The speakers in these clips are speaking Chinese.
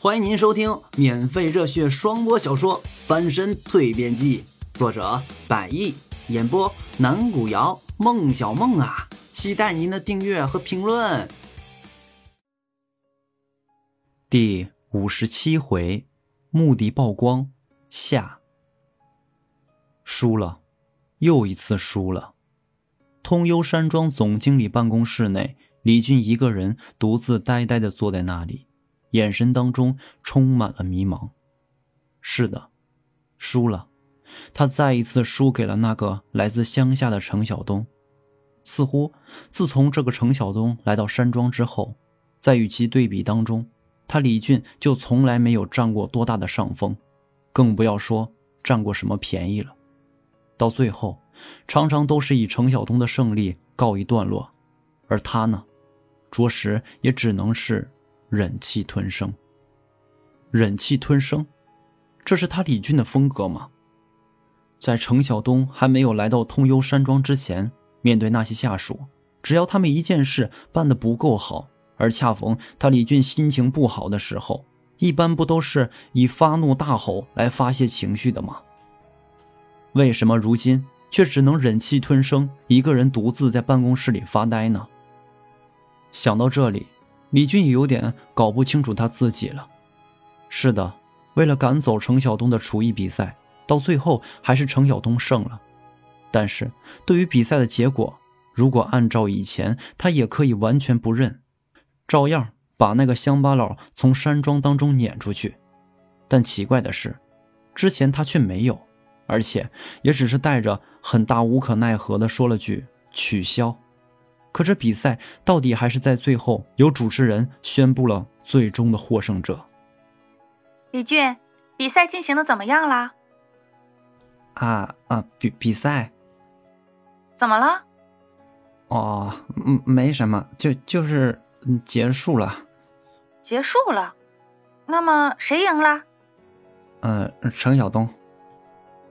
欢迎您收听免费热血双播小说《翻身蜕变记》，作者百亿，演播南古瑶、孟小梦啊，期待您的订阅和评论。第五十七回，目的曝光下，输了，又一次输了。通幽山庄总经理办公室内，李俊一个人独自呆呆的坐在那里。眼神当中充满了迷茫。是的，输了，他再一次输给了那个来自乡下的程晓东。似乎自从这个程晓东来到山庄之后，在与其对比当中，他李俊就从来没有占过多大的上风，更不要说占过什么便宜了。到最后，常常都是以程晓东的胜利告一段落，而他呢，着实也只能是。忍气吞声，忍气吞声，这是他李俊的风格吗？在程晓东还没有来到通幽山庄之前，面对那些下属，只要他们一件事办得不够好，而恰逢他李俊心情不好的时候，一般不都是以发怒大吼来发泄情绪的吗？为什么如今却只能忍气吞声，一个人独自在办公室里发呆呢？想到这里。李俊也有点搞不清楚他自己了。是的，为了赶走程晓东的厨艺比赛，到最后还是程晓东胜了。但是对于比赛的结果，如果按照以前，他也可以完全不认，照样把那个乡巴佬从山庄当中撵出去。但奇怪的是，之前他却没有，而且也只是带着很大无可奈何的说了句“取消”。可这比赛到底还是在最后由主持人宣布了最终的获胜者。李俊，比赛进行的怎么样啦？啊啊，比比赛？怎么了？哦，嗯，没什么，就就是结束了。结束了？那么谁赢了？呃，程晓东。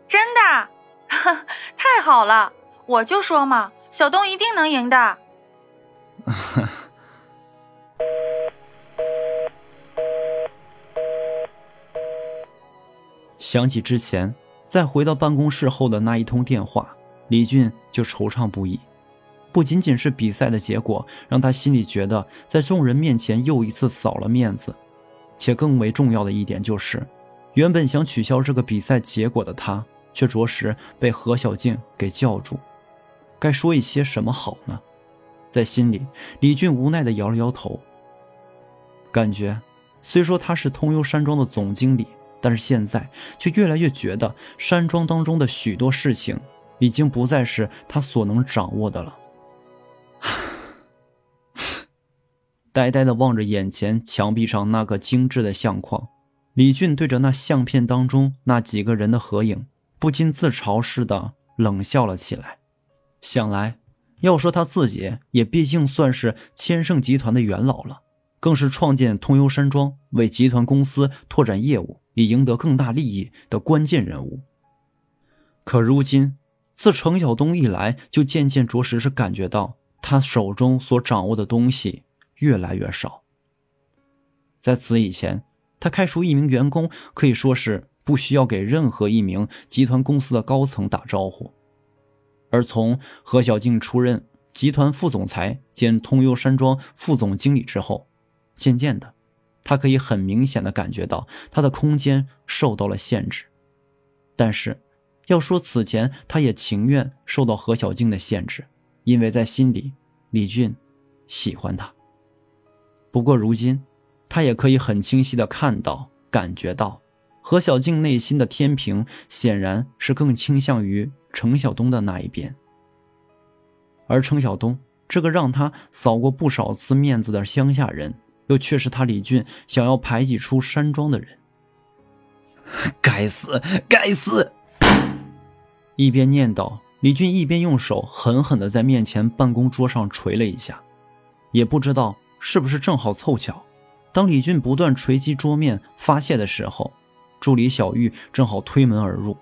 真的？太好了！我就说嘛，小东一定能赢的。想起之前再回到办公室后的那一通电话，李俊就惆怅不已。不仅仅是比赛的结果让他心里觉得在众人面前又一次扫了面子，且更为重要的一点就是，原本想取消这个比赛结果的他，却着实被何小静给叫住。该说一些什么好呢？在心里，李俊无奈的摇了摇头。感觉，虽说他是通幽山庄的总经理，但是现在却越来越觉得山庄当中的许多事情已经不再是他所能掌握的了。呆呆的望着眼前墙壁上那个精致的相框，李俊对着那相片当中那几个人的合影，不禁自嘲似的冷笑了起来。想来。要说他自己，也毕竟算是千盛集团的元老了，更是创建通幽山庄、为集团公司拓展业务以赢得更大利益的关键人物。可如今，自程晓东一来，就渐渐着实是感觉到他手中所掌握的东西越来越少。在此以前，他开除一名员工，可以说是不需要给任何一名集团公司的高层打招呼。而从何小静出任集团副总裁兼通幽山庄副总经理之后，渐渐的，他可以很明显的感觉到他的空间受到了限制。但是，要说此前，他也情愿受到何小静的限制，因为在心里，李俊喜欢他。不过如今，他也可以很清晰的看到、感觉到，何小静内心的天平显然是更倾向于。程晓东的那一边，而程晓东这个让他扫过不少次面子的乡下人，又却是他李俊想要排挤出山庄的人。该死，该死！一边念叨，李俊一边用手狠狠的在面前办公桌上捶了一下，也不知道是不是正好凑巧，当李俊不断捶击桌面发泄的时候，助理小玉正好推门而入。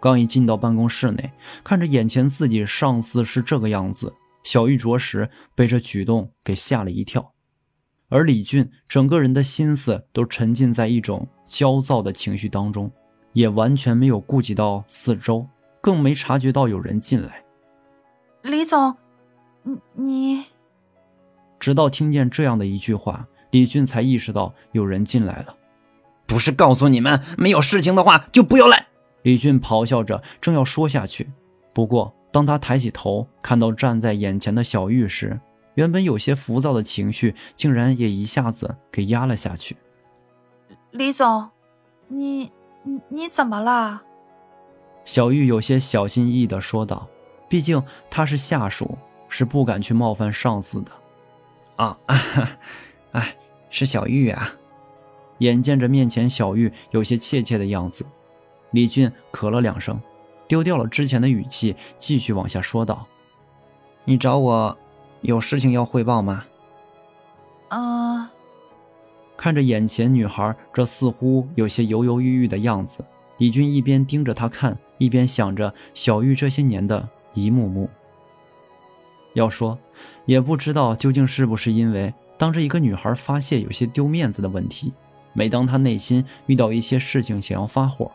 刚一进到办公室内，看着眼前自己上司是这个样子，小玉着实被这举动给吓了一跳。而李俊整个人的心思都沉浸在一种焦躁的情绪当中，也完全没有顾及到四周，更没察觉到有人进来。李总，你你……直到听见这样的一句话，李俊才意识到有人进来了。不是告诉你们，没有事情的话就不要来！李俊咆哮着，正要说下去，不过当他抬起头看到站在眼前的小玉时，原本有些浮躁的情绪竟然也一下子给压了下去。李总，你你你怎么了？小玉有些小心翼翼地说道：“毕竟他是下属，是不敢去冒犯上司的。”啊，哎，是小玉啊！眼见着面前小玉有些怯怯的样子，李俊咳了两声，丢掉了之前的语气，继续往下说道：“你找我。”有事情要汇报吗？啊！看着眼前女孩这似乎有些犹犹豫豫的样子，李俊一边盯着她看，一边想着小玉这些年的一幕幕。要说，也不知道究竟是不是因为当着一个女孩发泄有些丢面子的问题，每当他内心遇到一些事情想要发火，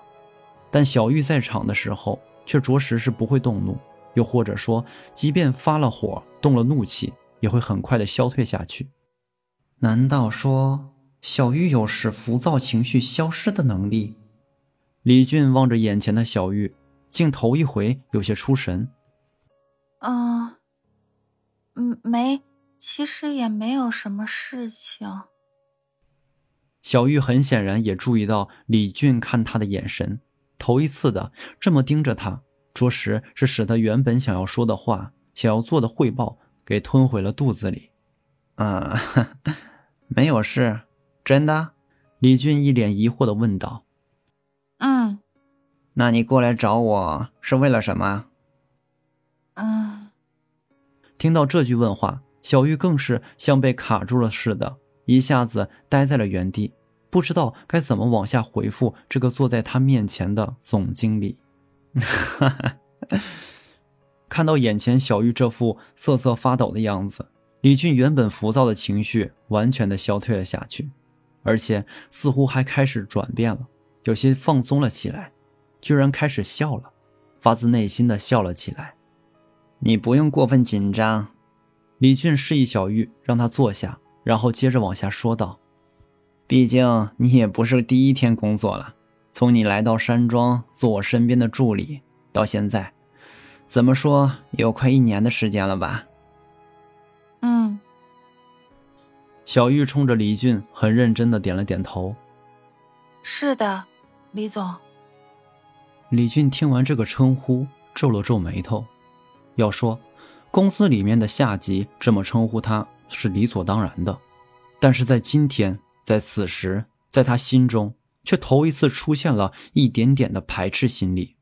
但小玉在场的时候却着实是不会动怒。又或者说，即便发了火、动了怒气，也会很快的消退下去。难道说小玉有使浮躁情绪消失的能力？李俊望着眼前的小玉，竟头一回有些出神。嗯，嗯，没，其实也没有什么事情。小玉很显然也注意到李俊看他的眼神，头一次的这么盯着他。着实是使他原本想要说的话、想要做的汇报给吞回了肚子里。啊，没有事，真的？李俊一脸疑惑的问道。嗯，那你过来找我是为了什么？嗯。听到这句问话，小玉更是像被卡住了似的，一下子呆在了原地，不知道该怎么往下回复这个坐在他面前的总经理。看到眼前小玉这副瑟瑟发抖的样子，李俊原本浮躁的情绪完全的消退了下去，而且似乎还开始转变了，有些放松了起来，居然开始笑了，发自内心的笑了起来。你不用过分紧张，李俊示意小玉让她坐下，然后接着往下说道：“毕竟你也不是第一天工作了。”从你来到山庄做我身边的助理到现在，怎么说也有快一年的时间了吧？嗯。小玉冲着李俊很认真的点了点头。是的，李总。李俊听完这个称呼，皱了皱眉头。要说，公司里面的下级这么称呼他是理所当然的，但是在今天，在此时，在他心中。却头一次出现了一点点的排斥心理，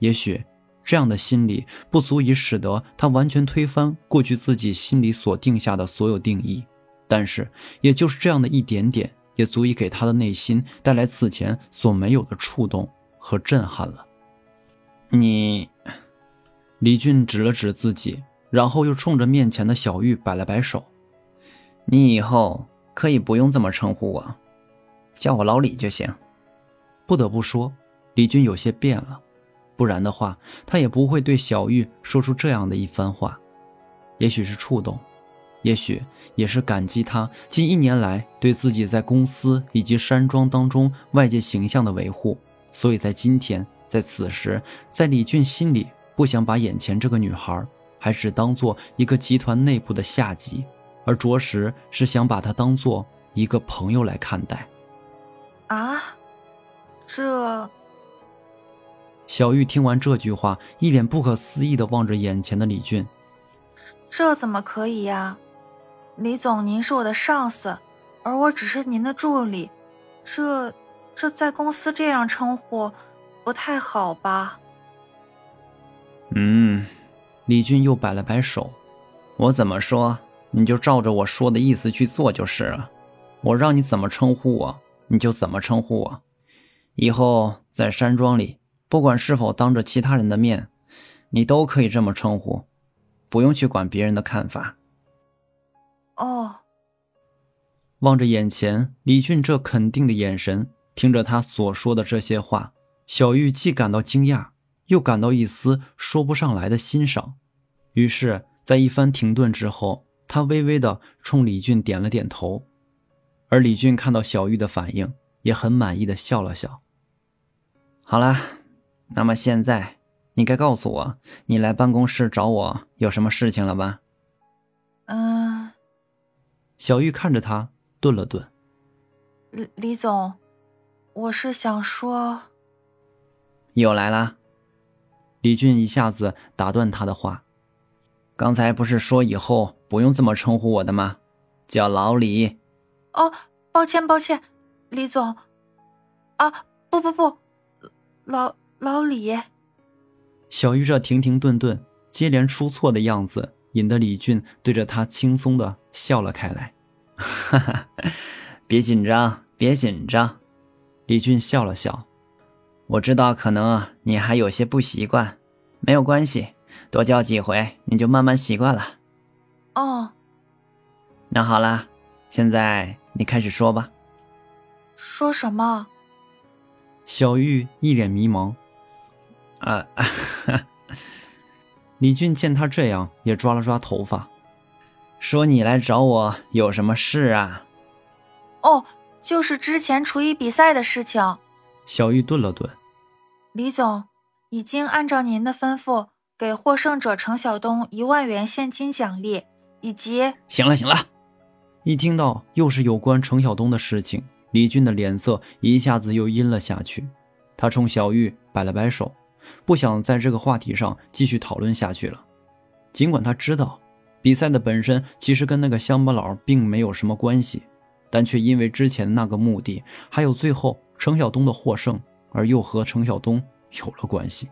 也许这样的心理不足以使得他完全推翻过去自己心里所定下的所有定义，但是也就是这样的一点点，也足以给他的内心带来此前所没有的触动和震撼了。你，李俊指了指自己，然后又冲着面前的小玉摆了摆手：“你以后可以不用这么称呼我，叫我老李就行。”不得不说，李军有些变了，不然的话，他也不会对小玉说出这样的一番话。也许是触动，也许也是感激他近一年来对自己在公司以及山庄当中外界形象的维护，所以在今天，在此时，在李俊心里不想把眼前这个女孩还只当做一个集团内部的下级，而着实是想把他当做一个朋友来看待。啊？这，小玉听完这句话，一脸不可思议的望着眼前的李俊。这怎么可以呀？李总，您是我的上司，而我只是您的助理，这，这在公司这样称呼，不太好吧？嗯，李俊又摆了摆手，我怎么说，你就照着我说的意思去做就是了。我让你怎么称呼我，你就怎么称呼我。以后在山庄里，不管是否当着其他人的面，你都可以这么称呼，不用去管别人的看法。哦。望着眼前李俊这肯定的眼神，听着他所说的这些话，小玉既感到惊讶，又感到一丝说不上来的欣赏。于是，在一番停顿之后，他微微的冲李俊点了点头，而李俊看到小玉的反应，也很满意的笑了笑。好啦，那么现在你该告诉我，你来办公室找我有什么事情了吧？嗯，小玉看着他，顿了顿。李李总，我是想说，又来啦。李俊一下子打断他的话。刚才不是说以后不用这么称呼我的吗？叫老李。哦，抱歉抱歉，李总。啊，不不不，老老李。小玉这停停顿顿、接连出错的样子，引得李俊对着他轻松的笑了开来。哈哈，别紧张，别紧张。李俊笑了笑，我知道可能你还有些不习惯，没有关系。多叫几回，你就慢慢习惯了。哦，那好啦，现在你开始说吧。说什么？小玉一脸迷茫。啊，李俊见他这样，也抓了抓头发，说：“你来找我有什么事啊？”哦，就是之前厨艺比赛的事情。小玉顿了顿。李总已经按照您的吩咐。给获胜者程晓东一万元现金奖励，以及行了行了。一听到又是有关程晓东的事情，李俊的脸色一下子又阴了下去。他冲小玉摆了摆手，不想在这个话题上继续讨论下去了。尽管他知道比赛的本身其实跟那个乡巴佬并没有什么关系，但却因为之前那个目的，还有最后程晓东的获胜，而又和程晓东有了关系。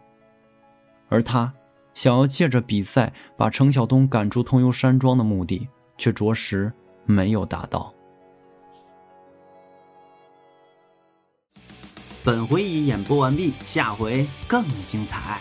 而他。想要借着比赛把程晓东赶出通幽山庄的目的，却着实没有达到。本回已演播完毕，下回更精彩。